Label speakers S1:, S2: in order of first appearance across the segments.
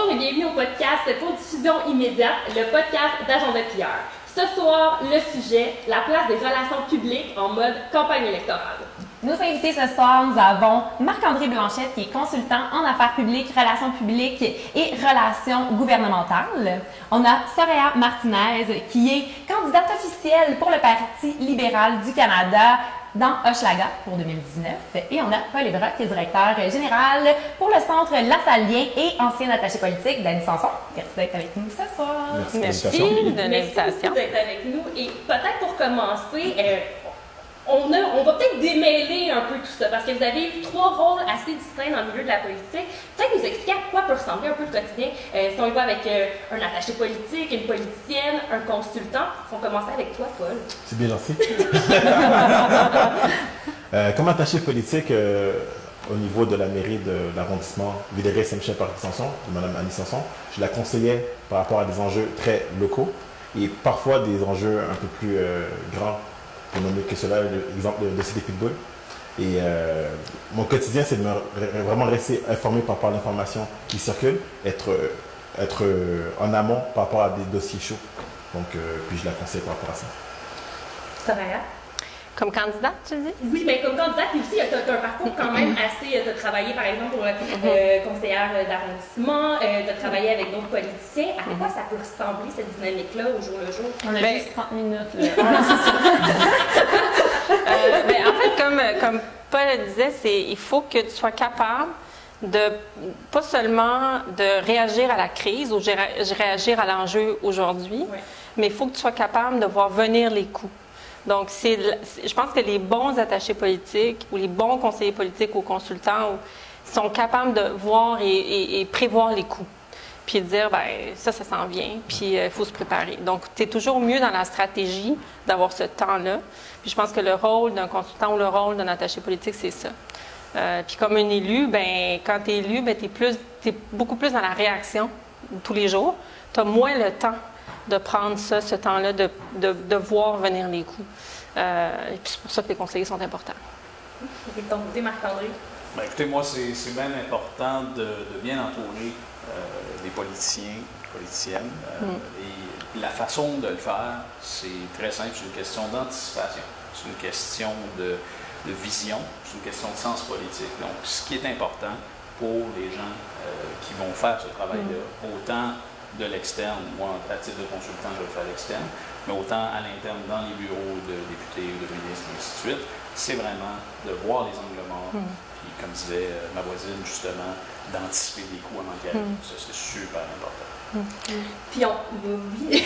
S1: Bonjour et bienvenue au podcast pour diffusion immédiate, le podcast d'Agenda Plieur. Ce soir, le sujet, la place des relations publiques en mode campagne électorale.
S2: Nos invités ce soir, nous avons Marc-André Blanchette, qui est consultant en affaires publiques, relations publiques et relations gouvernementales. On a Soraya Martinez, qui est candidate officielle pour le Parti libéral du Canada dans Hochelaga pour 2019. Et on a Paul Ebra, qui est directeur général pour le Centre Lassalien et ancien attaché politique d'Annie Sanson. Merci d'être avec nous ce soir.
S3: Merci,
S1: de l'invitation. d'être avec nous. Et peut-être pour commencer, euh, on, a, on, va peut-être démêler un peu tout ça, parce que vous avez trois rôles assez distincts dans le milieu de la politique. Peut-être nous expliquer à quoi peut ressembler un peu le quotidien. Euh, si on y va avec euh, un attaché politique, une politicienne, un consultant, on va commencer avec toi, Paul.
S4: C'est bien gentil. euh, comme attaché politique, au niveau de la mairie de l'arrondissement Villeray Saint-Michel par Sanson, de Mme Annie Sanson, je la conseillais par rapport à des enjeux très locaux et parfois des enjeux un peu plus grands pour nommer que cela, l'exemple de, de Pitbull. Et euh, mon quotidien, c'est de me, vraiment rester informé par rapport à l'information qui circule, être, être en amont par rapport à des dossiers chauds. Donc, euh, puis je la conseille par rapport à ça.
S1: Soraya?
S3: Comme candidate, tu dis?
S1: Oui, mais comme candidate, puis aussi, tu as, un parcours quand même assez. Tu as travaillé, par exemple, pour euh, conseillère d'arrondissement, euh, tu as travaillé avec d'autres politiciens. À quoi ça peut ressembler, cette dynamique-là, au jour le jour?
S2: On a
S3: Ben-
S2: juste 30 minutes.
S3: Euh, ben, en fait, comme, comme Paul le disait, c'est il faut que tu sois capable de pas seulement de réagir à la crise ou gé- réagir à l'enjeu aujourd'hui,
S1: Ouais.
S3: mais il faut que tu sois capable de voir venir les coups. Donc, c'est, je pense que les bons attachés politiques ou les bons conseillers politiques ou consultants sont capables de voir et, prévoir les coups. Puis de dire, ben ça, ça s'en vient, puis il faut se préparer. Donc, tu es toujours mieux dans la stratégie d'avoir ce temps-là. Puis je pense que le rôle d'un consultant ou le rôle d'un attaché politique, c'est ça. Euh, puis comme un élu, ben quand tu es élu, ben, tu es, t'es beaucoup plus dans la réaction tous les jours. Tu as moins le temps de prendre ça, ce temps-là, de, de, de voir venir les coups. Euh, et puis c'est pour ça que les conseillers sont importants.
S1: Et côté, Marc-André?
S5: Ben, écoutez, moi, c'est c'est bien important de, de bien entourer euh, les politiciens, politiciennes. euh, Et la façon de le faire, c'est très simple. C'est une question d'anticipation. C'est une question de, de vision. C'est une question de sens politique. Donc, ce qui est important pour les gens euh, qui vont faire ce travail-là, autant de l'externe, moi, à titre de consultant, je vais le faire à l'externe, mais autant à l'interne, dans les bureaux de députés ou de ministres, et ainsi de suite, c'est vraiment de voir les angles morts, puis comme disait euh, ma voisine, justement, d'anticiper les coups avant qu'ils arrivent. Ça, c'est super important.
S1: Puis on. Oui.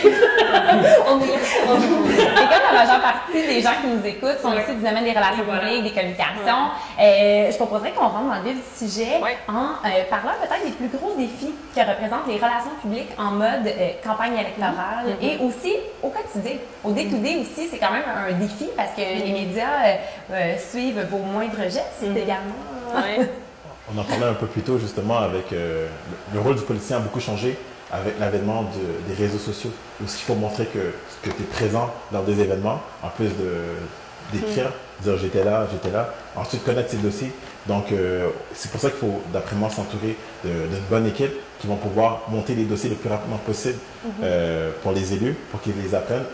S1: on est. on-
S2: Et comme la majeure partie des gens qui nous écoutent sont
S1: Ouais.
S2: issus du domaine des relations publiques, des communications, euh, je proposerais qu'on rentre dans le vif du sujet
S3: Ouais.
S2: en euh, parlant peut-être des plus gros défis que représentent les relations publiques en mode euh, campagne électorale
S3: Mm-hmm.
S2: et aussi au quotidien. Au day-to-day aussi, c'est quand même un défi parce que les médias euh, euh, suivent vos moindres gestes
S3: Mm-hmm.
S2: également.
S4: On en parlait un peu plus tôt justement avec euh, le, le rôle du politicien a beaucoup changé avec l'avènement de- des réseaux sociaux où il faut montrer que, que tu es présent lors des événements en plus d'écrire, dire j'étais là, j'étais là, ensuite connaître ses dossiers. Donc euh, c'est pour ça qu'il faut d'après moi s'entourer d'une bonne équipe qui vont pouvoir monter les dossiers le plus rapidement possible euh, pour les élus, pour qu'ils les apprennent.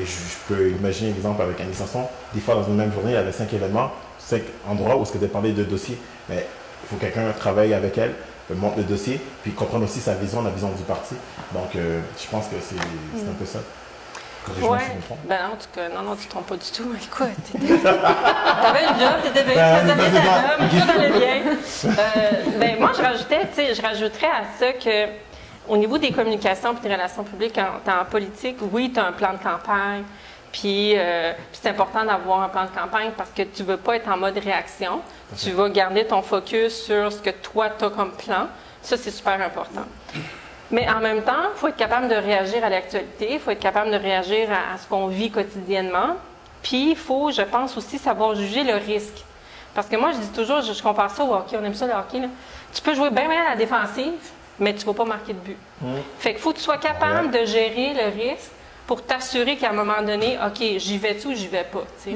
S4: Et je, je peux imaginer l'exemple avec Annie Sanson. Des fois, dans une même journée, il y avait cinq événements, cinq endroits où ce que tu parler de dossiers. Mais il faut que quelqu'un travaille avec elle, euh, monte le dossier, puis comprendre aussi sa vision, la vision du parti. Donc, euh, je pense que c'est un peu ça.
S3: Ouais. Ben non, en tout cas, non, non, tu te trompes pas du tout. Écoute, t'avais une job, t'étais bien,
S4: Ben,
S3: tu
S4: ben,
S3: ta job, tout allait bien. Euh, ben, moi, je rajoutais, tu sais, je rajouterais à ça que au niveau des communications et des relations publiques en, en politique, oui, tu as un plan de campagne, puis euh, puis c'est important d'avoir un plan de campagne parce que tu veux pas être en mode réaction. Tu vas garder ton focus sur ce que toi, tu as comme plan. Ça, c'est super important. Mais en même temps, il faut être capable de réagir à l'actualité, il faut être capable de réagir à, à ce qu'on vit quotidiennement. Puis, il faut, je pense aussi, savoir juger le risque. Parce que moi, je dis toujours, je, je compare ça au hockey, on aime ça le hockey. là. Tu peux jouer bien, bien à la défensive, mais tu ne vas pas marquer de but. Fait qu'il faut que tu sois capable de gérer le risque pour t'assurer qu'à un moment donné, OK, j'y vais-tu ou j'y vais pas. sais.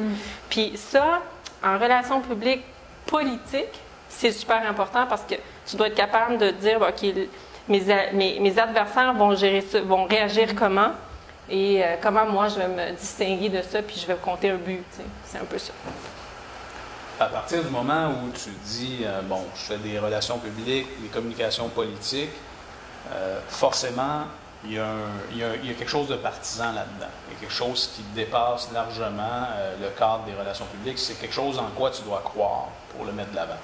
S3: Puis ça, en relation publique politique, c'est super important parce que tu dois être capable de dire, OK, mes, a- mes, mes adversaires vont, gérer ça, vont réagir comment et euh, comment moi je vais me distinguer de ça, puis je vais compter un but. C'est un peu ça.
S5: À partir du moment où tu dis, euh, bon, je fais des relations publiques, des communications politiques, euh, forcément, il y, a un- il y a- il y a quelque chose de partisan là-dedans. Il y a quelque chose qui dépasse largement euh, le cadre des relations publiques. C'est quelque chose en quoi tu dois croire pour le mettre de l'avant.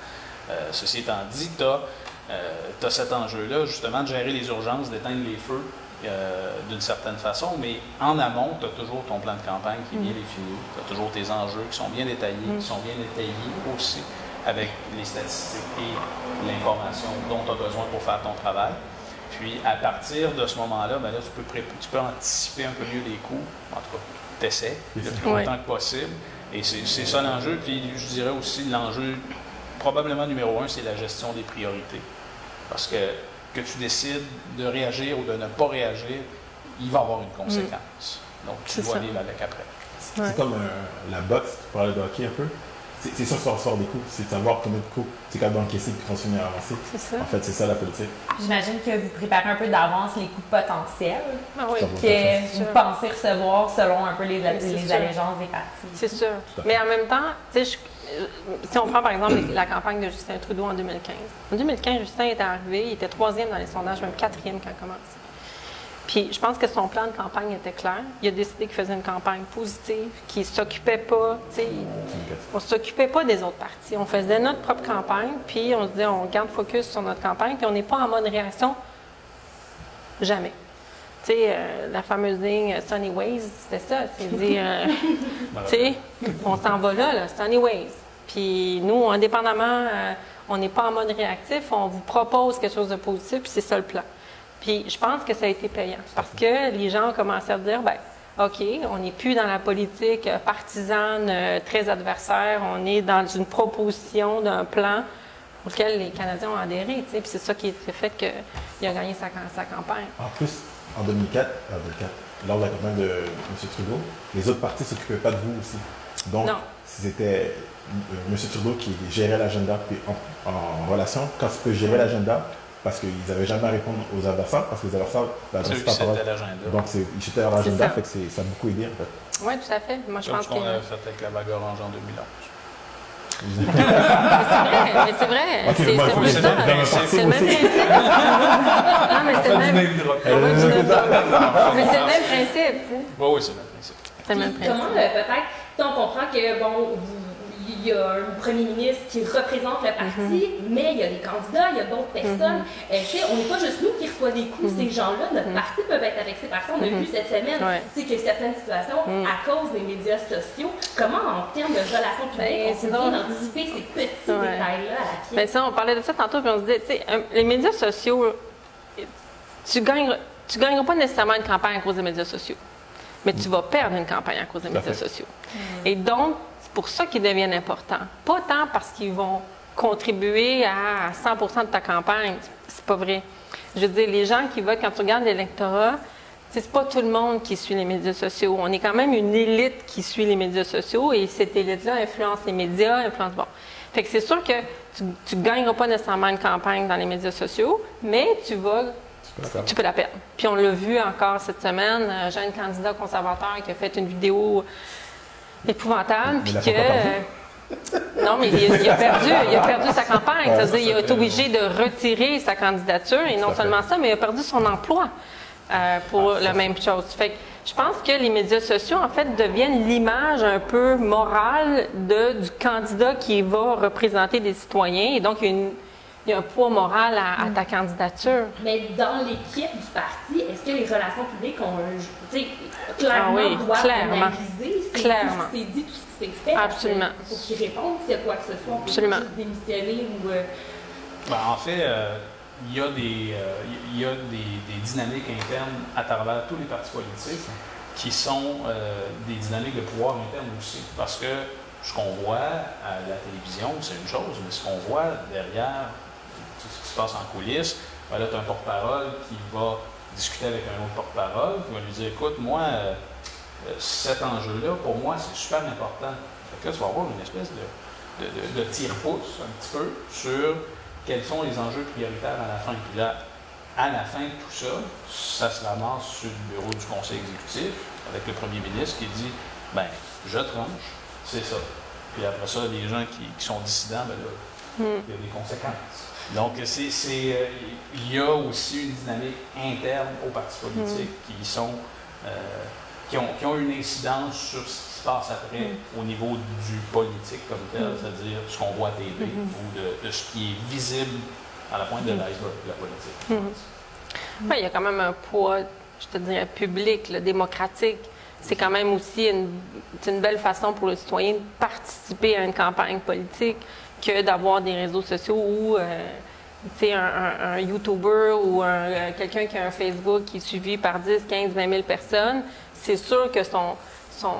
S5: Euh, ceci étant dit, tu as, cet enjeu-là, justement, de gérer les urgences, d'éteindre les feux euh, d'une certaine façon, mais en amont, tu as toujours ton plan de campagne qui est bien défini, tu as toujours tes enjeux qui sont bien détaillés, qui sont bien détaillés aussi, avec les statistiques et l'information dont tu as besoin pour faire ton travail. Puis à partir de ce moment-là, ben là tu, peux pré- tu peux anticiper un peu mieux les coûts, en tout cas, tu essaies le plus
S3: Ouais.
S5: longtemps que possible. Et c'est c'est ça l'enjeu. Puis je dirais aussi l'enjeu, probablement numéro un, c'est la gestion des priorités. Parce que que tu décides de réagir ou de ne pas réagir, il va y avoir une conséquence. Donc tu
S3: C'est
S5: dois
S3: ça.
S5: vivre avec après.
S3: Ouais.
S4: C'est comme euh, la boxe, tu parlais de hockey un peu? C'est sûr que ça ressort des coups, c'est de savoir combien de coups c'est capable d'encaisser et continuer à avancer.
S3: C'est ça.
S4: En fait, c'est ça la politique.
S2: J'imagine que vous préparez un peu d'avance les coups potentiels
S3: Ah oui.
S2: Que vous pensez recevoir selon un peu les, les allégeances des partis.
S3: C'est sûr. Mais en même temps, tu je- euh, si on prend par exemple la campagne de Justin Trudeau en 2015. En 2015, Justin est arrivé, il était troisième dans les sondages, même quatrième quand il a commencé. Puis je pense que son plan de campagne était clair. Il a décidé qu'il faisait une campagne positive, qu'il ne s'occupait pas, tu sais, on ne s'occupait pas des autres partis. On faisait notre propre campagne, puis on se disait, on garde focus sur notre campagne, puis on n'est pas en mode réaction jamais. Tu sais, euh, la fameuse ligne euh, Sunny Ways, c'était ça. C'est dire, euh, tu sais, on s'en va là, là, Sunny Ways. Puis nous, indépendamment, euh, on n'est pas en mode réactif, on vous propose quelque chose de positif, puis c'est ça le plan. Puis je pense que ça a été payant parce que les gens ont commencé à dire, ben OK, on n'est plus dans la politique euh, partisane, euh, très adversaire, on est dans une proposition d'un plan auquel les Canadiens ont adhéré, tu sais, puis c'est ça qui a fait qu'il a gagné sa, sa campagne.
S4: En plus, en 2004, euh, 2004, lors de la campagne de M. Trudeau, les autres partis ne s'occupaient pas de vous aussi. Donc, c'était euh, M. Trudeau qui gérait l'agenda puis en, en relation. Quand tu peux gérer l'agenda, parce qu'ils n'avaient jamais à répondre aux adversaires, parce que les adversaires
S5: eux
S4: pas parole. Donc, ils étaient à l'agenda,
S3: ça.
S4: fait que ça a beaucoup aidé en fait.
S3: Oui, tout à fait. Moi, je
S5: Comme
S3: pense
S5: qu'on a fait avec la vague orange en 2011.
S3: Mais c'est vrai, mais c'est vrai.
S4: Ok,
S3: c'est le même principe. non, mais c'est le même. Mais c'est le même principe.
S5: Oui, oui, c'est le même principe.
S3: C'est le même
S1: Puis comment,
S3: principe.
S1: euh, peut-être, on comprend que, bon, vous- il y a un premier ministre qui représente le parti, mais il y a des candidats, il y a d'autres personnes. Euh, tu sais, on n'est pas juste nous qui reçoit des coups, ces gens-là, notre parti peuvent être affectés par ça. On a vu cette semaine,
S3: Ouais.
S1: tu sais, que certaines situations, à cause des médias sociaux, comment, en termes de relations publiques,
S3: Ben,
S1: on
S3: c'est
S1: peut bien
S3: drôle.
S1: anticiper ces petits
S3: Ouais.
S1: détails-là à la
S3: Ben ça, on parlait de ça tantôt, puis on se disait, tu sais, euh, les médias sociaux, tu gagneras, tu gagneras pas nécessairement une campagne à cause des médias sociaux, mais tu vas perdre une campagne à cause des médias sociaux. Et donc, c'est pour ça qu'ils deviennent importants. Pas tant parce qu'ils vont contribuer à 100 de ta campagne, c'est pas vrai. Je veux dire, les gens qui votent, quand tu regardes l'électorat, c'est pas tout le monde qui suit les médias sociaux. On est quand même une élite qui suit les médias sociaux et cette élite-là influence les médias, influence bon. Fait que c'est sûr que tu ne gagneras pas nécessairement une campagne dans les médias sociaux, mais tu vas tu peux la perdre. Puis on l'a vu encore cette semaine, euh, un candidat conservateur qui a fait une vidéo épouvantable, puis que... euh, non, mais il a, il a perdu, il a perdu sa campagne. C'est-à-dire il a été obligé de retirer sa candidature, et non seulement ça, mais il a perdu son emploi euh, pour la même chose. Fait que je pense que les médias sociaux, en fait, deviennent l'image un peu morale de, du candidat qui va représenter des citoyens, et donc il y a une- il y a un poids moral à, à ta candidature.
S1: Mais dans l'équipe du parti, est-ce que les relations publiques ont un. Tu sais, clairement,
S3: Ah oui,
S1: doivent
S3: clairement.
S1: analyser c'est
S3: Clairement.
S1: tout ce qui s'est dit, tout ce qui s'est fait.
S3: Absolument.
S1: Il faut qu'ils répondent s'il y a quoi que ce soit. On peut
S3: Absolument.
S1: démissionner ou. euh,
S5: Ben, en fait, euh, il y a, des, euh, il y a des, des dynamiques internes à travers tous les partis politiques qui sont euh, des dynamiques de pouvoir interne aussi. Parce que ce qu'on voit à la télévision, c'est une chose, mais ce qu'on voit derrière, ce qui se passe en coulisses, ben là, tu as un porte-parole qui va discuter avec un autre porte-parole, qui va lui dire Écoute, moi, euh, euh, cet enjeu-là, pour moi, c'est super important. Fait que là, tu vas avoir une espèce de, de, tire-pouce un petit peu sur quels sont les enjeux prioritaires à la fin. Puis là, à la fin de tout ça, ça se ramasse sur le bureau du conseil exécutif avec le premier ministre qui dit ben, je tranche, c'est ça. Puis après ça, les gens qui, sont dissidents, ben là, il y a des conséquences. Donc, c'est, euh, il y a aussi une dynamique interne aux partis politiques hmm. qui sont euh, qui, ont, qui ont une incidence sur ce qui se passe après hmm. au niveau du politique comme tel, c'est-à-dire ce qu'on voit à TV ou de, de, ce qui est visible à la pointe de l'iceberg de la politique.
S3: Oui, il y a quand même un poids, je te dirais, public, démocratique c'est quand même aussi une, une, belle façon pour le citoyen de participer à une campagne politique que d'avoir des réseaux sociaux où euh, un, un, YouTuber ou euh, quelqu'un qui a un Facebook qui est suivi par 10, 15, 20 000 personnes. C'est sûr que son, son,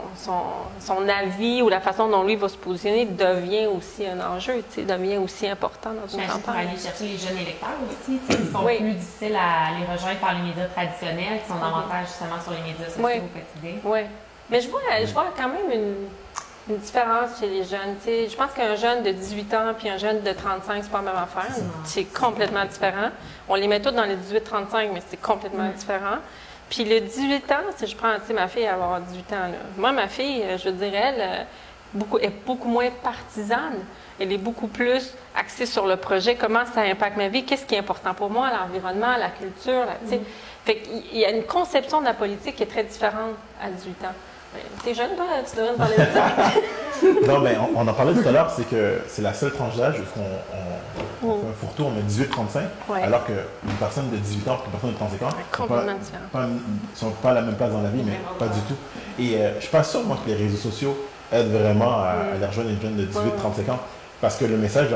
S3: son, avis ou la façon dont lui va se positionner devient aussi un enjeu, devient aussi important dans une campagne.
S2: Pour aller chercher les jeunes électeurs aussi, ils sont plus difficiles à les rejoindre par les médias traditionnels, qui sont davantage justement sur les médias sociaux au quotidien.
S3: Oui, mais je vois, je vois quand même une, une différence chez les jeunes. je pense qu'un jeune de 18 ans puis un jeune de 35, c'est pas la même affaire. C'est complètement différent. On les met tous dans les 18-35, mais c'est complètement différent. Puis le 18 ans, si je prends, tu sais, ma fille, elle va avoir 18 ans. Là. Moi, ma fille, euh, je dirais, elle euh, beaucoup, est beaucoup moins partisane. Elle est beaucoup plus axée sur le projet, comment ça impacte ma vie, qu'est-ce qui est important pour moi, l'environnement, la culture. Là, mm-hmm. Fait qu'il y a une conception de la politique qui est très différente à 18 ans. T'es jeune, toi, tu devrais me parler de ça.
S4: non, mais on, en parlait tout à l'heure, c'est que c'est la seule tranche d'âge où on, on, fait un fourre-tour, on met 18-35, alors qu'une personne de 18 ans et une personne de 35 ans ne sont pas à la même place dans la vie, mais pas du tout. Et euh, je ne suis pas sûr, moi, que les réseaux sociaux aident vraiment à, aller rejoindre les jeunes de 18-35 ans, parce que le message,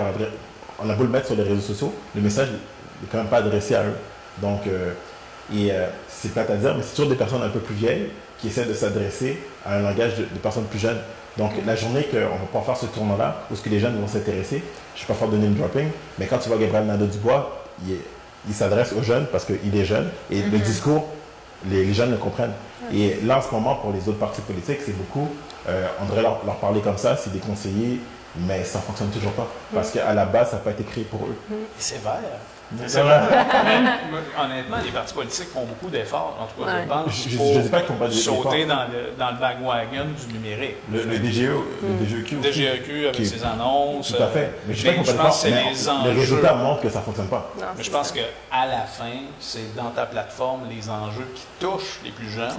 S4: on a beau le mettre sur les réseaux sociaux, le message n'est quand même pas adressé à eux. Donc, euh, et euh, c'est pas à dire, mais c'est toujours des personnes un peu plus vieilles qui essaie de s'adresser à un langage de, personnes plus jeunes. Donc, la journée qu'on va pas faire ce tournoi-là, où ce que les jeunes vont s'intéresser, je ne vais pas faire de name dropping, mais quand tu vois Gabriel Nadeau-Dubois, il, il s'adresse aux jeunes parce qu'il est jeune et le mhm. discours, les, jeunes le comprennent. Et là, en ce moment, pour les autres partis politiques, c'est beaucoup, euh, on devrait leur, parler comme ça, c'est des conseillers, mais ça ne fonctionne toujours pas. Parce qu'à la base, ça n'a pas été créé pour eux.
S5: C'est vrai. Honnêtement, les partis politiques font beaucoup d'efforts, en tout cas, je pense, je, pour sais pas font pas sauter dans le, dans le du numérique.
S4: Le, le DGE, le
S5: DGEQ. Le DGEQ avec ses annonces.
S4: Tout à fait. Mais je, je pense que les enjeux. Les résultats montrent que ça ne fonctionne pas.
S5: mais je pense qu'à la fin, c'est dans ta plateforme les enjeux qui touchent les plus jeunes,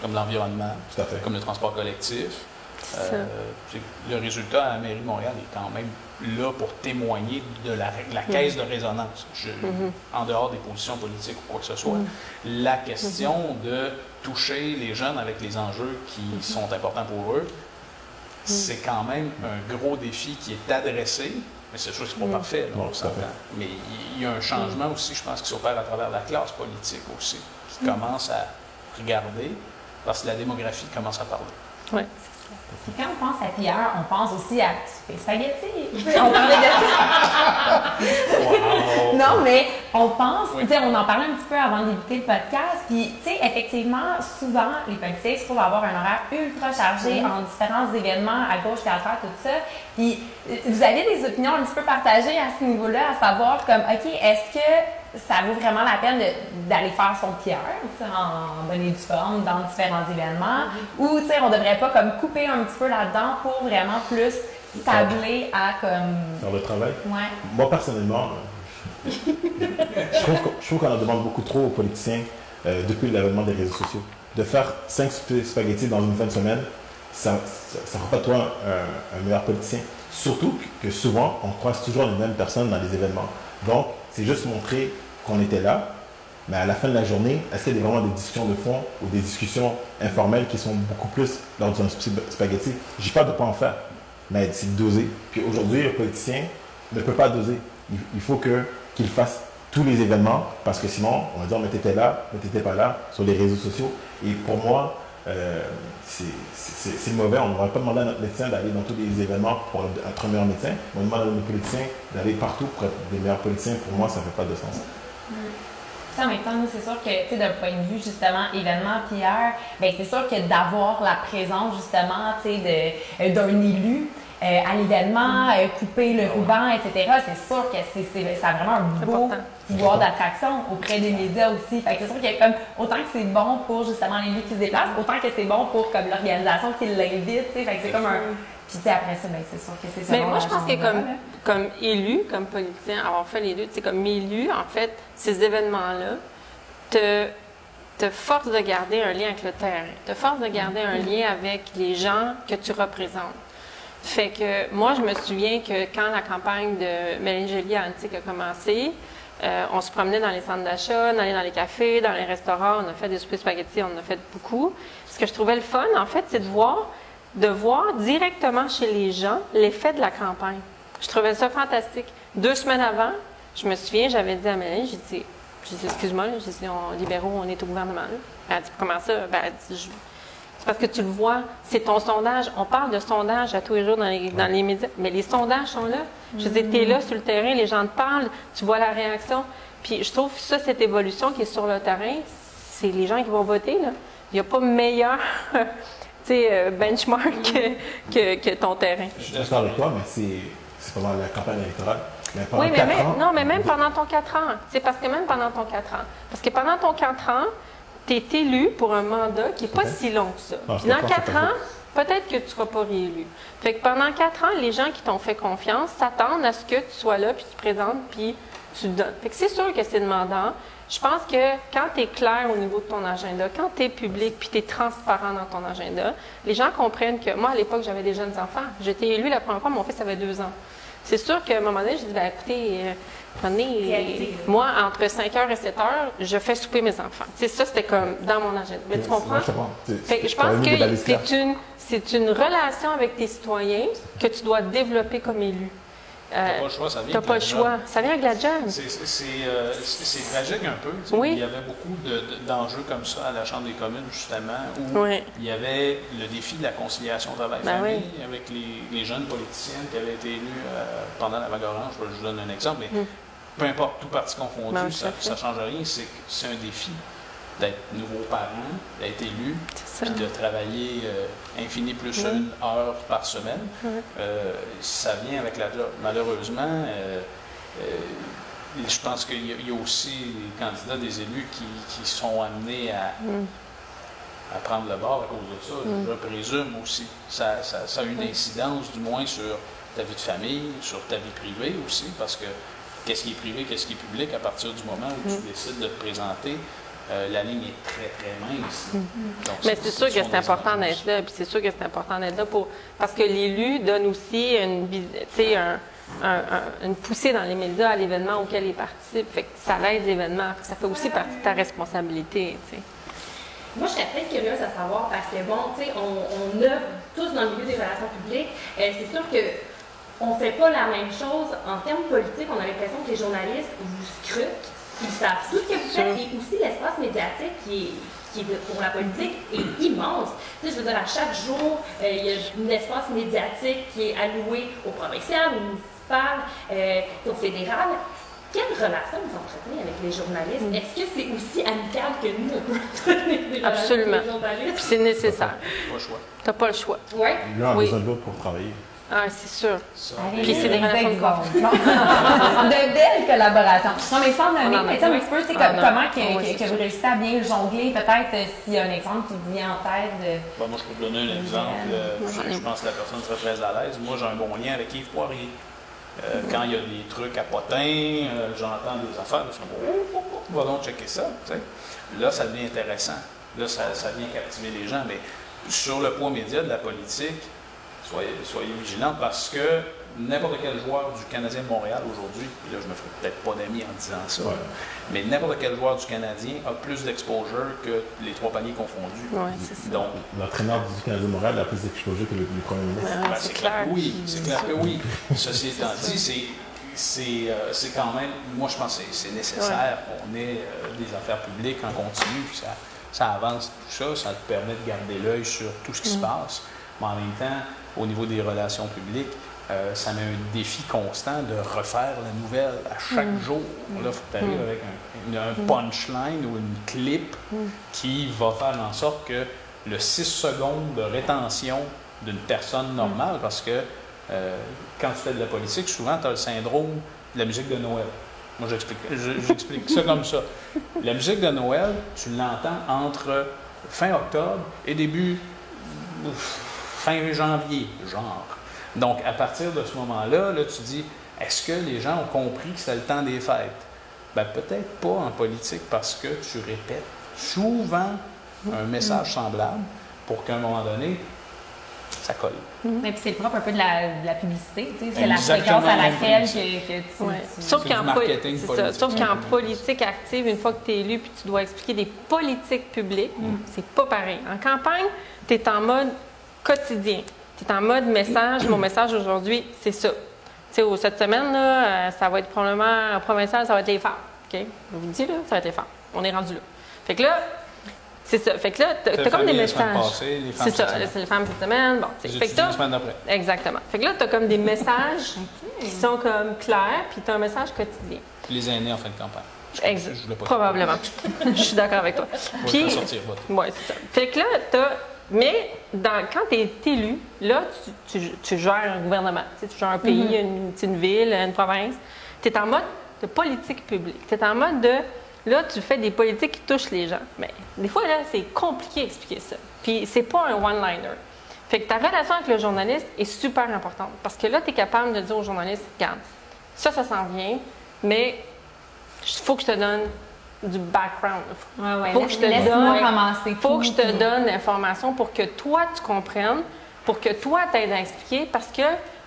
S5: comme l'environnement, comme le transport collectif. Euh, le résultat à la mairie de Montréal est quand même là pour témoigner de la, la caisse de résonance, mm-hmm. en dehors des positions politiques ou quoi que ce soit. Mm-hmm. La question mm-hmm. de toucher les jeunes avec les enjeux qui sont importants pour eux, c'est quand même un gros défi qui est adressé, mais c'est sûr que ce n'est pas parfait, Mais il y a un changement aussi, je pense, qui s'opère à travers la classe politique aussi, qui commence à regarder, parce que la démographie commence à parler.
S3: Oui,
S2: quand on pense à Pierre, on pense aussi à spaghetti. On parlait de ça. Non, mais on pense, tu sais, on en parlait un petit peu avant de débuter le podcast. Puis, tu sais, effectivement, souvent, les politiciens se trouvent avoir un horaire ultra chargé en différents événements à gauche et à droite, tout ça. Puis, vous avez des opinions un petit peu partagées à ce niveau-là, à savoir comme, OK, est-ce que ça vaut vraiment la peine d'aller faire son pierre en bonne et due forme dans différents événements? Ou on devrait pas comme couper un petit peu là-dedans pour vraiment plus tabler à comme
S4: faire le travail? Moi personnellement, je trouve qu'on en demande beaucoup trop aux politiciens euh, depuis l'avènement des réseaux sociaux. De faire cinq spaghettis dans une fin de semaine, ça ne rend pas toi un, meilleur politicien. Surtout que souvent, on croise toujours les mêmes personnes dans les événements. Donc, c'est juste montrer qu'on était là, mais à la fin de la journée, est-ce qu'il y a vraiment des discussions de fond ou des discussions informelles qui sont beaucoup plus lors d'un spaghetti? Je pas de pas en faire, mais c'est doser. Puis aujourd'hui, le politicien ne peut pas doser. Il, faut qu'il fasse tous les événements parce que sinon, on va dire, mais t'étais là, mais t'étais pas là sur les réseaux sociaux. Et pour moi, euh, c'est mauvais. On ne va pas demander à notre médecin d'aller dans tous les événements pour être un meilleur médecin. On demande à nos politiciens d'aller partout pour être des meilleurs politiciens. Pour moi, ça ne fait pas de sens.
S2: Ça, en même temps, c'est sûr que, d'un point de vue, justement, événement Pierre, ben, c'est sûr que d'avoir la présence, justement, d'un élu, euh, à l'événement, euh, couper le ruban, etc. C'est sûr que c'est, c'est- ça a vraiment un beau
S3: important.
S2: pouvoir d'attraction auprès des médias aussi. Fait que c'est sûr qu'il y a comme autant que c'est bon pour justement l'élu qui se déplace, autant que c'est bon pour comme l'organisation qui l'invite. Fait que c'est comme un. Puis après ça, ben, c'est sûr que c'est
S3: Mais
S2: selon
S3: moi, je pense que comme, comme élu, comme politicien, avoir fait les deux, c'est comme élu, en fait, ces événements-là te, te forcent de garder un lien avec le terrain, te forcent de garder un lien avec les gens que tu représentes. Fait que moi, je me souviens que quand la campagne de Mélanie Joly à Antique a commencé, euh, on se promenait dans les centres d'achat, on allait dans les cafés, dans les restaurants, on a fait des soupers spaghettis, on en a fait beaucoup. Ce que je trouvais le fun, en fait, c'est de voir, de voir directement chez les gens l'effet de la campagne. Je trouvais ça fantastique. Deux semaines avant, je me souviens, j'avais dit à Mélanie, j'ai dit, excuse-moi, j'ai dit, on, libéraux, on est au gouvernement. Elle a dit, comment ça? Ben, dit, je- parce que tu le vois, c'est ton sondage. On parle de sondage à tous les jours dans les, dans les médias, mais les sondages sont là. Je dis, tu es là sur le terrain, les gens te parlent, tu vois la réaction. Puis je trouve ça, cette évolution qui est sur le terrain, c'est les gens qui vont voter. Là. Il n'y a pas meilleur euh, benchmark que, que, que ton terrain.
S4: Je suis d'accord avec toi, mais c'est pendant la campagne électorale. Mais pendant
S3: Oui, mais
S4: ans,
S3: non, mais même pendant ton 4 ans. C'est parce que même pendant ton 4 ans. Parce que pendant ton 4 ans, tu es élu pour un mandat qui n'est pas si long que ça.
S4: Ah,
S3: Puis dans 4
S4: c'est pas
S3: ans, peut-être que tu ne seras pas réélu. Fait que pendant 4 ans, les gens qui t'ont fait confiance s'attendent à ce que tu sois là, puis tu te présentes, puis tu donnes. Fait que c'est sûr que c'est demandant. Je pense que quand tu es clair au niveau de ton agenda, quand tu es public, puis tu es transparent dans ton agenda, les gens comprennent que moi, à l'époque, j'avais des jeunes enfants. J'étais élue la première fois, mon fils avait 2 ans. C'est sûr qu'à un moment donné, j'ai dit, ben, écoutez, euh, prenez, moi, entre 5h et 7h, je fais souper mes enfants. C'est ça, c'était comme dans mon agenda. Mais tu comprends?
S4: Moi, je
S3: Fait que je pense que c'est une, c'est une relation avec tes citoyens que tu dois développer comme élu.
S5: T'as
S3: Euh,
S5: pas le choix, ça vient
S3: T'as
S5: avec
S3: pas
S5: la
S3: le choix. Ça vient avec la job.
S5: C'est- euh, tragique un peu. tu sais.
S3: Oui.
S5: Il y avait beaucoup de- de- d'enjeux comme ça à la Chambre des communes, justement, où
S3: Oui.
S5: il y avait le défi de la conciliation
S3: Ben
S5: travail-famille avec les, les jeunes politiciennes qui avaient été élus euh, pendant la vague orange. Je vous donne un exemple, mais
S3: Mm.
S5: peu importe, tout parti confondu,
S3: Ben,
S5: ça ne change rien. C'est un défi d'être nouveau parent, d'être élu, puis de travailler euh, infini plus
S3: Oui.
S5: une heure par semaine.
S3: Oui.
S5: Euh, ça vient avec la job. Malheureusement, euh, euh, je pense qu'il y, a- il y a aussi des candidats, des élus qui, qui sont amenés à, à prendre le bord à cause de ça. Je présume aussi. Ça, ça- ça a une incidence, du moins, sur ta vie de famille, sur ta vie privée aussi, parce que qu'est-ce qui est privé, qu'est-ce qui est public, à partir du moment où tu décides de te présenter, euh, la ligne est très, très mince. Donc,
S3: Mm. Mais c'est sûr que c'est important d'être là, puis c'est sûr que c'est important d'être là pour parce que l'élu donne aussi une, un- un- un- une poussée dans les médias à l'événement auquel il participe. Fait que ça aide l'événement, ça fait aussi partie de ta responsabilité.
S1: Moi, je serais très curieuse à savoir parce que, bon, tu sais, on, on œuvre tous dans le milieu des relations publiques. Euh, c'est sûr que on fait pas la même chose en termes politiques. On a l'impression que les journalistes vous scrutent, ils savent tout ce que vous faites et aussi l'espace médiatique qui est qui est pour la politique est immense. Tu sais, je veux dire, à chaque jour, euh, il y a un espace médiatique qui est alloué au provincial, au municipal, euh, au fédéral. Quelle relation vous entretenez avec les journalistes?
S3: Mm.
S1: Est-ce que c'est aussi amical que nous, on peut entretenir
S3: Absolument.
S1: avec les journalistes?
S3: Puis c'est nécessaire.
S5: Pas le choix.
S3: T'as pas le choix.
S4: A
S3: Oui.
S4: besoin de l'autre pour travailler.
S3: Ah, c'est sûr. Puis c'est des
S2: exemples. de belles collaborations. Non, mais sans nommer, mais un petit peu, tu sais,
S3: On
S2: comme-
S3: en a.
S2: comment que,
S3: Oui,
S2: que-
S3: c'est
S2: que vous réussissez à bien jongler, peut-être euh, s'il y a un exemple qui vous vient en tête de...
S5: Ben, moi, je peux te donner un exemple. euh, je, je pense que la personne serait très à l'aise. Moi, j'ai un bon lien avec Yves Poirier. Euh, quand il y a des trucs à potin, euh, j'entends des affaires, je me dis, oh, oh, oh, va donc checker ça. Là, ça devient intéressant. Là, ça, ça vient captiver les gens. Mais sur le poids média de la politique, soyez, soyez vigilants parce que n'importe quel joueur du Canadien de Montréal aujourd'hui, là, je me ferai peut-être pas d'amis en disant ça,
S4: Ouais.
S5: mais n'importe quel joueur du Canadien a plus d'exposure que les trois paniers confondus.
S3: Oui, c'est ça.
S5: Donc,
S4: L'entraîneur du Canada de Montréal a plus d'exposure que le, le premier ministre.
S3: Ouais,
S5: Ben,
S3: c'est
S5: clair oui, c'est clair que oui. Ceci étant dit, c'est, c'est, euh, c'est quand même, moi je pense que c'est, c'est nécessaire qu'on ait euh, des affaires publiques en continu, puis ça, ça avance tout ça, ça te permet de garder l'œil sur tout ce qui se passe, mais en même temps, au niveau des relations publiques, euh, ça met un défi constant de refaire la nouvelle à chaque jour. Là, il faut que tu arrives avec un, un punchline ou une clip qui va faire en sorte que le 6 secondes de rétention d'une personne normale, parce que euh, quand tu fais de la politique, souvent, tu as le syndrome de la musique de Noël. Moi, j'explique, j'explique ça comme ça. La musique de Noël, tu l'entends entre fin octobre et début fin janvier, genre. Donc, à partir de ce moment-là, là, tu dis, est-ce que les gens ont compris que c'est le temps des fêtes? Ben, peut-être pas en politique parce que tu répètes souvent un message semblable pour qu'à un moment donné, ça colle.
S2: Mais puis c'est le propre un peu de la, de la publicité, tu sais, c'est la fréquence à laquelle que, que tu,
S3: Ouais.
S2: tu-
S3: Sauf qu'en
S5: du
S3: poli-
S5: marketing
S3: c'est
S5: politique.
S3: ça. Sauf qu'en politique active, une fois que tu es élu puis tu dois expliquer des politiques publiques, c'est pas pareil. En campagne, tu es en mode quotidien. Tu es en mode message. Mon message aujourd'hui, c'est ça. Tu sais, cette semaine, là, euh, ça va être probablement provincial, ça va être les femmes. OK? Je vous le dis, là, ça va être les femmes. On est rendu là. Fait que là, c'est ça. Fait que là, tu
S5: C'est
S3: as comme des messages. C'est ça, c'est les femmes cette semaine. Bon.
S5: J'ai
S3: Fait que t'as-
S5: la semaine d'après.
S3: Exactement. Fait que là, tu as comme des messages qui sont comme clairs, puis tu as un message quotidien.
S5: Les aînés en fin de campagne.
S3: Exact.
S5: Je voulais pas-
S3: Probablement. Je suis d'accord avec toi. Puis,
S5: sortir, votre.
S3: ouais, c'est ça. Fait que là, t'as. Mais dans, quand tu es élu, là, tu, tu- tu gères un gouvernement. Tu, sais, tu gères un pays, sais, une ville, une province. Tu es en mode de politique publique. Tu es en mode de. Là, tu fais des politiques qui touchent les gens. Mais des fois, là, c'est compliqué d'expliquer ça. Puis, c'est pas un one-liner. Fait que ta relation avec le journaliste est super importante. Parce que là, tu es capable de dire au journaliste regarde, ça, ça s'en vient, mais il faut que je te donne du background.
S2: Ouais, ouais,
S3: Faut que je te donne-
S2: commencer.
S3: faut que je te
S2: puis-
S3: donne l'information pour que toi, tu comprennes, pour que toi, t'aides à expliquer, parce que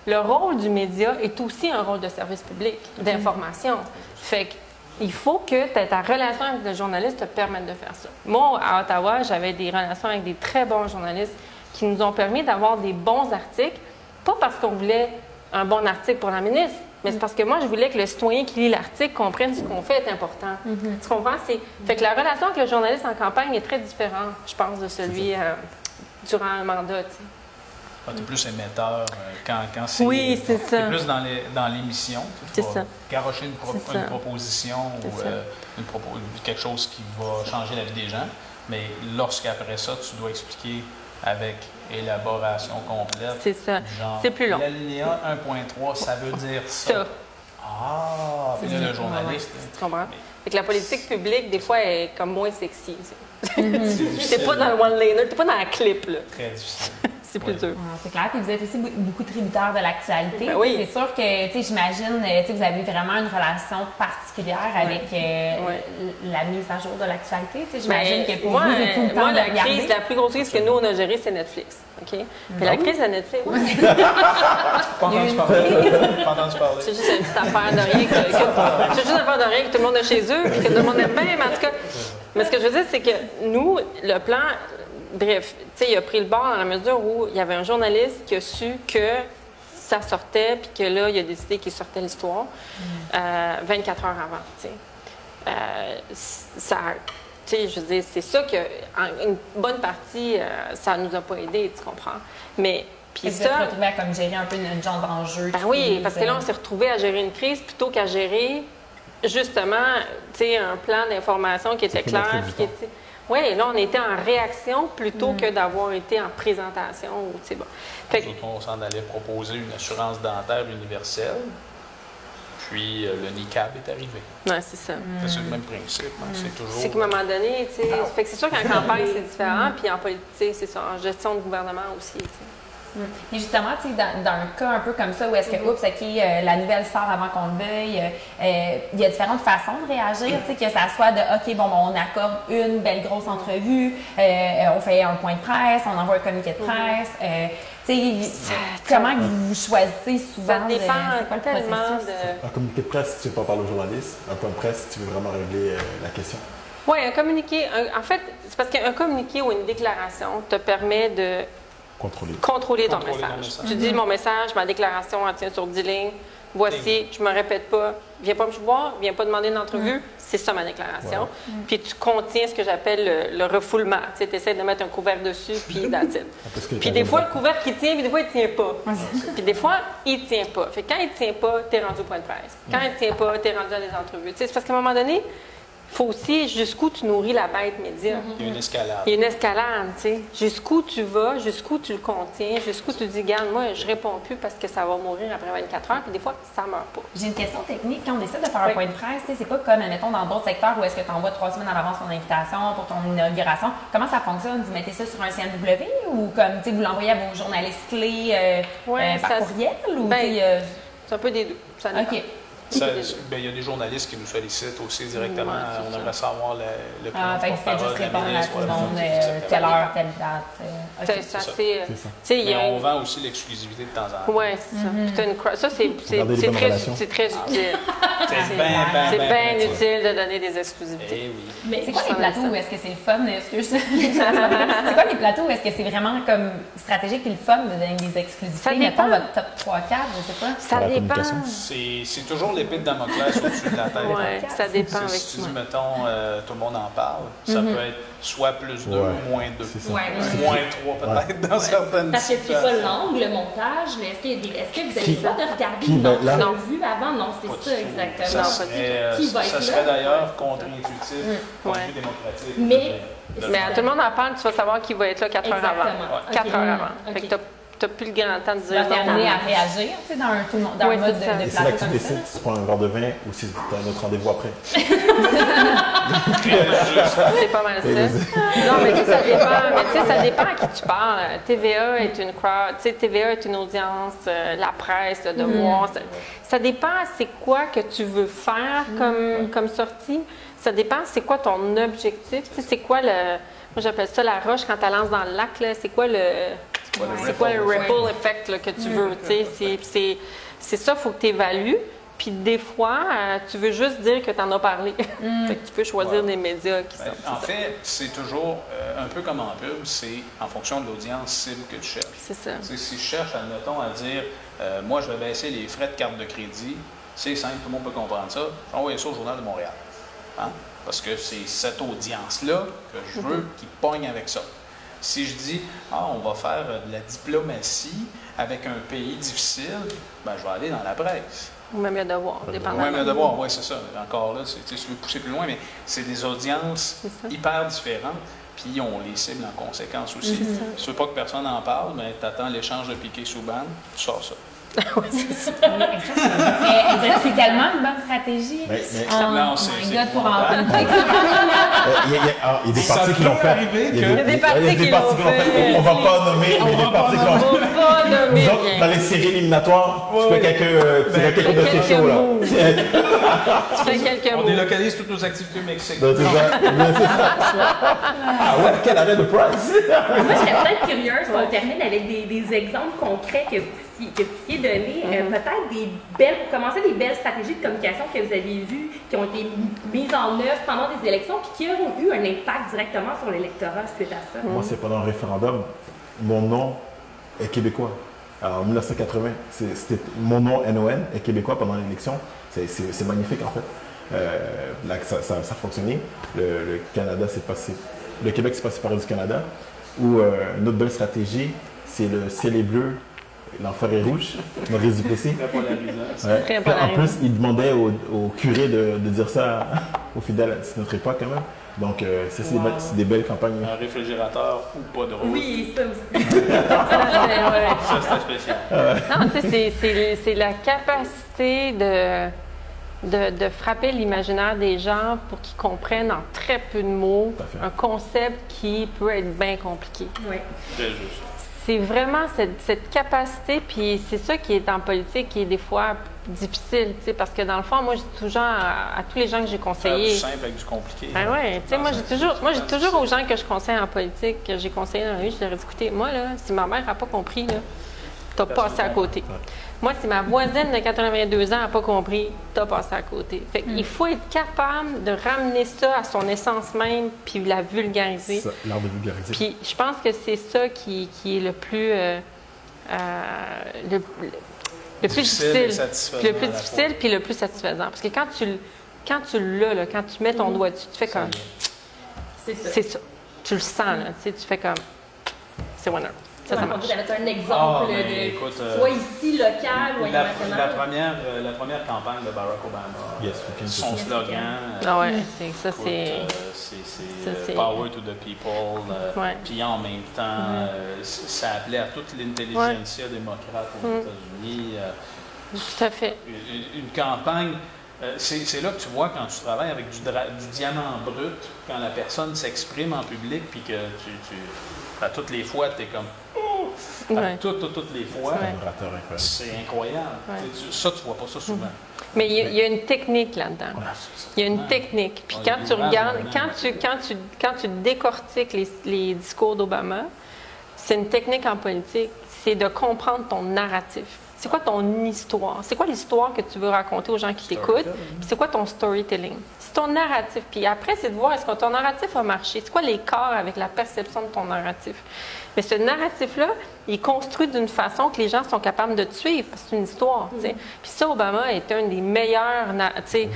S3: le rôle du média est aussi un rôle de service public, d'information. Fait que il faut que ta relation avec le journaliste te permette de faire ça. Moi, à Ottawa, j'avais des relations avec des très bons journalistes qui nous ont permis d'avoir des bons articles, pas parce qu'on voulait un bon article pour la ministre, mais c'est parce que moi, je voulais que le citoyen qui lit l'article comprenne ce qu'on fait est important. Tu comprends? C'est... Fait que la relation avec le journaliste en campagne est très différente, je pense, de celui euh, durant un mandat. tu.
S5: Ah, t'es plus émetteur euh, quand, quand c'est.
S3: Oui, c'est ça.
S5: T'es plus dans les- dans l'émission. Tu
S3: C'est ça.
S5: Garocher une, pro- une proposition ou euh, une propo- quelque chose qui va changer la vie des gens. Mais lorsqu'après ça, tu dois expliquer avec élaboration complète.
S3: C'est ça. C'est plus long.
S5: L'alinéa 1.3, ça veut dire ça.
S3: Ça.
S5: Ah, puis là, le journaliste.
S3: Tu comprends? Fait que la politique publique, des fois, est comme moins sexy.
S5: C'est
S3: T'es pas dans le one-liner, t'es pas dans la clip, là.
S5: Très difficile.
S3: C'est plus
S5: Ouais.
S3: dur.
S2: Ah, c'est clair. Puis vous êtes aussi beaucoup tributaire de l'actualité.
S3: Ben oui.
S2: C'est sûr que, tu sais, j'imagine, euh, tu sais, vous avez vraiment une relation particulière avec euh, la mise à jour de l'actualité. Tu sais, j'imagine
S3: Ben,
S2: que pour
S3: moi,
S2: vous, c'est tout le temps
S3: moi,
S2: de
S3: la
S2: regarder.
S3: crise, la plus grosse crise que nous, on a gérée, c'est Netflix. OK? Puis la crise de Netflix, oui,
S5: Pas entendu parler. Pas entendu parler.
S3: c'est juste une petite affaire de rien que, que- c'est juste une affaire de rien que tout le monde a chez eux, puis que tout le monde aime bien, mais en tout cas. Mais ce que je veux dire, c'est que nous, le plan, bref, tu sais, il a pris le bord dans la mesure où il y avait un journaliste qui a su que ça sortait, puis que là, il a décidé qu'il sortait l'histoire euh, 24 heures avant, tu sais. Euh, ça, tu sais, je veux dire, c'est ça que, en une bonne partie, euh, ça nous a pas aidé, tu comprends. Mais, puis
S2: Puis vous êtes
S3: ça.
S2: retrouvé à comme gérer un peu notre genre d'enjeu.
S3: Ben oui, parce que là, on s'est retrouvé à gérer une crise plutôt qu'à gérer justement, tu sais, un plan d'information qui était clair. qui était- Oui, là, on était en réaction plutôt
S2: Mm.
S3: que d'avoir été en présentation. ou, tu sais, bon. Fait que-
S5: Nous autres, on s'en allait proposer une assurance dentaire universelle. Puis euh, le NICAB est arrivé.
S3: ouais, c'est ça.
S5: C'est le même principe. hein, C'est toujours.
S3: C'est qu'à un moment donné, tu sais, fait que c'est sûr qu'en campagne, c'est différent, puis en politique, c'est ça, en gestion de gouvernement aussi, tu sais.
S2: Et justement, tu sais, dans, dans un cas un peu comme ça, où est-ce que, oups, OK, euh, la nouvelle sort avant qu'on le veuille, euh, euh, il y a différentes façons de réagir, tu sais, que ça soit de, OK, bon, bon, on accorde une belle grosse entrevue, euh, euh, on fait un point de presse, on envoie un communiqué de presse, euh, tu sais, comment vous choisissez souvent
S3: Ça
S2: de-
S3: dépend
S2: c'est quoi le
S3: tellement de...
S4: Un communiqué de presse, si tu veux pas parler aux journalistes. Un point de presse, si tu veux vraiment régler euh, la question.
S3: Oui, un communiqué, un- en fait, c'est parce qu'un communiqué ou une déclaration te permet de
S4: Contrôler.
S3: contrôler ton
S5: Contrôler
S3: message.
S5: message.
S3: Tu dis mon message, ma déclaration, elle tient sur 10 lignes. Voici, je me répète pas. Viens pas me voir, viens pas demander une entrevue. C'est ça ma déclaration. Puis tu contiens ce que j'appelle le, le refoulement. Tu essaies de mettre un couvert dessus, puis.
S4: Parce que
S3: Puis des fois, le couvert qui tient, puis des fois, il tient pas. Puis des fois, il tient pas. Fait que quand il tient pas, t'es rendu au point de presse. Quand il tient pas, t'es rendu à des entrevues. Tu sais, c'est parce qu'à un moment donné, faut aussi jusqu'où tu nourris la bête média.
S5: Il y a une escalade.
S3: Il y a une escalade, tu sais. Jusqu'où tu vas, jusqu'où tu le contiens, jusqu'où tu dis, garde, moi, je réponds plus parce que ça va mourir après 24 heures, puis des fois, ça meurt pas.
S2: J'ai une question technique. Quand on décide de faire un point de presse, tu sais, c'est pas comme, admettons, dans d'autres secteurs où est-ce que tu envoies trois semaines à l'avance ton invitation pour ton inauguration. Comment ça fonctionne? Vous mettez ça sur un CNW ou comme, tu sais, vous l'envoyez à vos journalistes clés euh,
S3: Ouais,
S2: euh, par
S3: ça-
S2: courriel? Ou,
S3: Ben,
S2: euh,
S3: C'est un peu des deux. Ça dépend.
S2: OK.
S5: Ça- ben, il y a des journalistes qui nous sollicitent aussi directement. On aimerait savoir le, le
S2: Ah, fait
S5: de
S2: que juste répondre à tout le monde,
S5: c'est
S2: euh, telle heure, telle date. euh.
S3: C'est
S5: ça.
S3: assez. euh,
S4: ça.
S5: Mais on vend aussi l'exclusivité de temps en temps.
S3: Ouais, c'est ça. Une cro- Ça, c'est très, c'est très utile.
S5: C'est bien, bien, bien
S3: bien utile de donner des exclusivités.
S5: Eh oui.
S1: Mais
S2: C'est quoi les plateaux où est-ce que c'est le fun? Est-ce que je- c'est quoi les plateaux où est-ce que c'est vraiment comme stratégique et le fun de donner des exclusivités? Mettons votre top 3 4, je sais pas.
S3: Ça dépend.
S5: c'est toujours l'épée de Damoclès au-dessus de la tête.
S3: Ouais, ça dépend avec
S5: Si tu dis, mettons, euh, tout le monde en parle, ça
S3: Mm-hmm.
S5: peut être soit plus 2
S4: Ouais.
S5: ou moins 2.
S4: C'est ça.
S1: Ouais, ouais.
S5: Moins 3 peut-être dans certaines
S1: Parce que c'est pas l'angle, le montage, mais est-ce, qu'il est-ce que vous avez droit de regarder
S4: qui
S1: une
S4: va être là?
S1: entrevue avant? Non,
S5: Pas
S1: c'est ça,
S5: tout.
S1: exactement.
S5: Ça
S3: Non, pas
S5: serait, euh,
S1: Qui va
S5: ça
S1: être
S5: serait d'ailleurs contre-intuitif, point de
S3: Ouais.
S5: vue démocratique.
S1: Mais-
S3: Mais à tout le monde en parle, tu vas savoir qui va être là 4 heures avant.
S1: Exactement.
S5: Ouais.
S3: 4
S1: Ok.
S3: heures avant. T'as- t'as plus le grand temps de
S2: Tu vas
S3: dire non.
S2: terminer
S3: non,
S2: à réagir, tu sais, dans un, tout le monde- dans
S3: Oui,
S2: un mode de,
S4: c'est là que tu décides si tu prends un verre de vin ou si tu as un autre rendez-vous après.
S3: C'est pas mal ça. Non, mais tu sais, ça dépend. Mais tu sais, ça dépend à qui tu parles. TVA est une crowd, tu sais, TVA est une audience, euh, la presse, le devoir. Ça, ça dépend c'est quoi que tu veux faire comme, comme sortie. Ça dépend c'est quoi ton objectif. Tu sais, c'est quoi le. Moi, j'appelle ça la roche quand tu lances dans le lac. là. C'est quoi le. C'est quoi le
S5: ripple
S3: effect là, que tu veux? tu sais. C'est- C'est c'est ça, il faut que tu évalues. Puis des fois, euh, tu veux juste dire que tu en as parlé. fait que tu peux choisir
S5: Ouais.
S3: des médias qui
S5: Ben,
S3: sont.
S5: en fait, c'est toujours euh, un peu comme en pub, c'est en fonction de l'audience cible que tu cherches.
S3: C'est ça.
S5: Si je cherche, admettons, à dire, euh, moi, je vais baisser les frais de carte de crédit, c'est simple, tout le monde peut comprendre ça. J'envoie ça au Journal de Montréal. Hein? Parce que c'est cette audience-là que je veux qui pogne avec ça. Si je dis, ah, on va faire de la diplomatie avec un pays difficile, ben, je vais aller dans la presse.
S3: Ou même le devoir,
S4: le
S3: dépendamment.
S5: Oui, mais devoir, oui, c'est ça. Encore là, c'est- tu sais, si tu veux pousser plus loin, mais c'est des audiences hyper différentes, puis on les cible en conséquence aussi. Si tu veux pas que personne en parle, mais tu attends l'échange de piqué sous bande, tu sors ça.
S2: Ça, c'est tellement une bonne stratégie.
S4: Mais- mais-
S2: Oh
S5: Non, c'est-
S2: my
S5: c'est
S2: God, pour en
S4: Il y, a- il y a ah, il y a des
S5: Ça
S4: partis qui l'ont fait.
S5: arriver
S4: Il y a
S3: des
S4: des
S3: qui l'ont
S4: fait.
S3: fait.
S4: On va pas nommer, mais il y a des partis qui l'ont fait.
S3: On va pas nommer
S4: dans les séries éliminatoires, tu fais quelques, euh, tu fais quelques de ces
S3: quelques
S4: shows là.
S3: moves. Tu fais quelques
S5: On
S3: mots.
S5: délocalise toutes nos activités au Mexique.
S4: Donc, c'est ça. Ah ouais, quel arrêt de price!
S1: Moi, je serais peut-être curieuse qu'on termine avec des, des exemples concrets que vous puissiez, que vous puissiez donner. Euh, peut-être des belles, pour commencer, des belles stratégies de communication que vous avez vues, qui ont été mises en œuvre pendant des élections, puis qui ont eu un impact directement sur l'électorat suite à ça.
S4: Moi, c'est pendant un référendum. Mon nom est québécois. Alors, en 1980, c'est- c'était mon nom NON est québécois pendant l'élection. C'est- magnifique en fait. Euh, là, ça, ça, ça a fonctionné. Le, le Canada s'est passé, le Québec s'est passé par du Canada. Ou euh, une autre belle stratégie, c'est le ciel est bleu, l'enfer est rouge. Maurice Duplessis.
S5: Très polarisant.
S4: Ouais. En plus, il demandait au, au curé de, de dire ça aux fidèles. C'est notre époque quand même. Donc, euh, ça, c'est des, belles campagnes.
S5: Un réfrigérateur ou pas de rouge.
S1: Oui, ça aussi.
S3: Ça, c'est-
S5: spécial.
S3: Non, tu sais, c'est- la capacité de, de, de frapper l'imaginaire des gens pour qu'ils comprennent en très peu de mots un concept qui peut être bien compliqué.
S1: Oui.
S5: Très juste.
S3: C'est vraiment cette, cette capacité, puis c'est ça qui est en politique qui est des fois difficile, tu sais, parce que dans le fond, moi, je dis toujours à, à tous les gens que j'ai
S5: Faire
S3: conseillés.
S5: du simple avec du compliqué.
S3: Ben ouais, tu sais, moi j'ai toujours, moi j'ai toujours aux gens que je conseille en politique, que j'ai conseillé dans la vie, je leur ai dit, écoutez, moi là, si ma mère n'a pas compris, là, t'as passé à côté. Moi, si ma voisine de 82 ans n'a pas compris, t'as passé à côté. Fait
S5: Hmm.
S3: qu'il faut être capable de ramener ça à son essence même, puis la vulgariser.
S4: Ça, L'art de vulgariser.
S3: Puis je pense que c'est ça qui, qui est le plus, euh, euh, le, le plus
S5: Difficile
S3: le plus difficile, puis le plus satisfaisant. Parce que quand tu, le- quand tu l'as, là, quand tu mets ton doigt dessus, tu fais comme,
S1: C'est ça.
S3: c'est ça. Tu le sens, là, tu sais, tu fais comme, c'est winner. Ça, ça
S1: Ouais,
S3: marche.
S1: Un
S5: Ah,
S1: exemple
S5: ben,
S1: de
S5: écoute, euh,
S1: soit ici, local ou
S5: La,
S1: international?
S5: la première, euh, la première campagne de Barack Obama,
S4: Yes,
S5: son
S1: see.
S5: slogan,
S3: Ah ouais, c'est, ça c'est.
S5: euh, c'est euh, Power to the people. euh,
S3: Ouais.
S5: Puis en même temps, euh, ça appelait à toute l'intelligentsia démocrate aux
S3: Mm.
S5: États-Unis. euh,
S3: Tout à fait.
S5: une, une campagne, euh, c'est là que tu vois quand tu travailles avec du, diamant brut, quand la personne s'exprime en public, puis que tu, tu à toutes les fois, tu es comme.
S3: Ouais.
S5: toutes, toutes, toutes les fois, c'est incroyable.
S3: Ouais.
S5: Ça, tu vois pas ça souvent.
S3: Mais il y, a- il y a une technique là-dedans.
S5: Ouais.
S3: Il y a une technique. Puis quand tu
S5: des
S3: regardes, quand tu, quand tu, quand tu décortiques les, les discours d'Obama, c'est une technique en politique, c'est de comprendre ton narratif. C'est quoi ton histoire? C'est quoi l'histoire que tu veux raconter aux gens qui t'écoutent? Puis c'est quoi ton storytelling? C'est ton narratif. Puis après, c'est de voir est-ce que ton narratif a marché? C'est quoi l'écart avec la perception de ton narratif? Mais ce narratif-là, il est construit d'une façon que les gens sont capables de te suivre, parce que c'est une histoire. tu sais. Puis ça, Obama est un des meilleurs na- tu sais,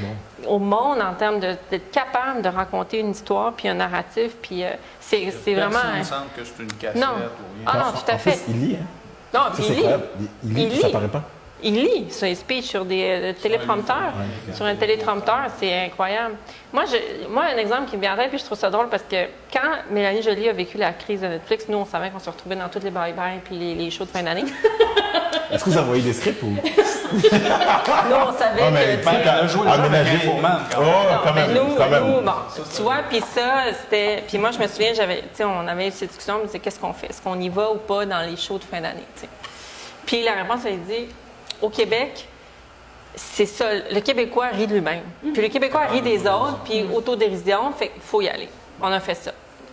S3: au monde en termes d'être capable de raconter une histoire, puis un narratif. Puis euh, c'est c'est vraiment...
S5: Personne ne semble que c'est une cassette
S3: Non.
S5: ou rien.
S3: Ah non, tout à
S4: en
S3: fait.
S4: plus, il lit, hein.
S3: Non, puis il lit.
S4: Il, il lit,
S3: Il
S4: ça paraît pas.
S3: Il lit ses speeches sur des euh, téléprompteurs. Sur un téléprompteur, c'est incroyable. Moi, je, moi, un exemple qui me vient en tête, puis je trouve ça drôle parce que quand Mélanie Joly a vécu la crise de Netflix, nous, on savait qu'on se retrouvait dans toutes les bye-bye puis les, les shows de fin d'année.
S4: Est-ce que vous envoyez des scripts ou?
S3: nous, on savait
S4: Ah, mais
S3: que... tu sais,
S5: elle a joué le jeu avec
S4: Aménager-
S5: Infoman, quand même.
S4: Oh,
S3: Non,
S4: quand
S3: mais
S4: même.
S3: nous,
S4: quand même.
S3: nous, bon, tu vois, puis ça, c'était... Puis moi, je me souviens, j'avais, tu sais, on avait eu cette discussion, mais c'est qu'est-ce qu'on fait? Est-ce qu'on y va ou pas dans les shows de fin d'année, tu sais? Puis la réponse, elle dit, au Québec, c'est ça, le Québécois rit de lui-même. Puis le Québécois rit des autres, puis autodérision, fait qu'il faut y aller. On a fait ça.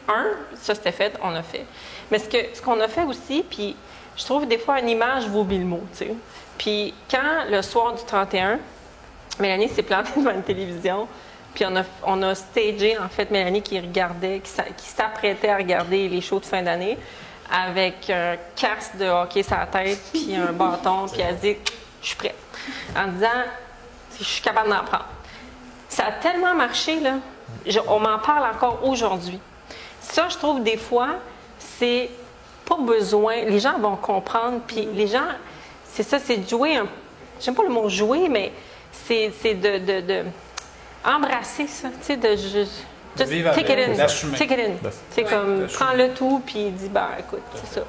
S3: Un, ça c'était fait, on a fait. Mais ce que ce qu'on a fait aussi, puis je trouve des fois une image vaut mille mots, tu sais. Puis quand le soir du 31, Mélanie s'est plantée devant une télévision, puis on a, on a stagé, en fait, Mélanie qui regardait, qui s'apprêtait à regarder les shows de fin d'année avec un casque de hockey sur la tête, puis un bâton, puis elle dit « Je suis prête », en disant « Je suis capable d'en prendre ». Ça a tellement marché, là. On m'en parle encore aujourd'hui. Ça, je trouve, des fois, c'est pas besoin. Les gens vont comprendre, puis les gens, c'est ça, c'est de jouer. J'aime pas le mot jouer, mais c'est de, de, de embrasser ça, tu sais, de.
S5: De
S3: just
S5: vivre
S3: take
S5: avec,
S3: it in.
S5: d'assumer.
S3: Take it in. C'est comme, prends le tout, puis dis, ben, écoute, c'est ça.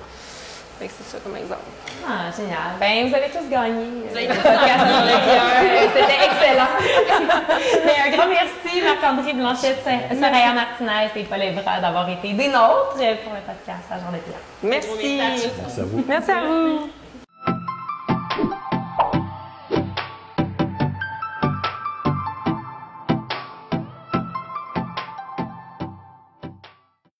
S3: C'est ça comme exemple.
S2: Ah, génial. Ben, vous avez tous gagné.
S1: Vous avez
S2: le
S1: tous
S2: podcast
S1: gagné.
S2: dans le cœur. C'était excellent. Mais un grand merci, Marc-André Blanchette, Soraya Martinez et Paul Evra d'avoir été des nôtres pour le podcast Agent de Pierre.
S3: Merci.
S4: Merci à vous.
S3: Merci à vous.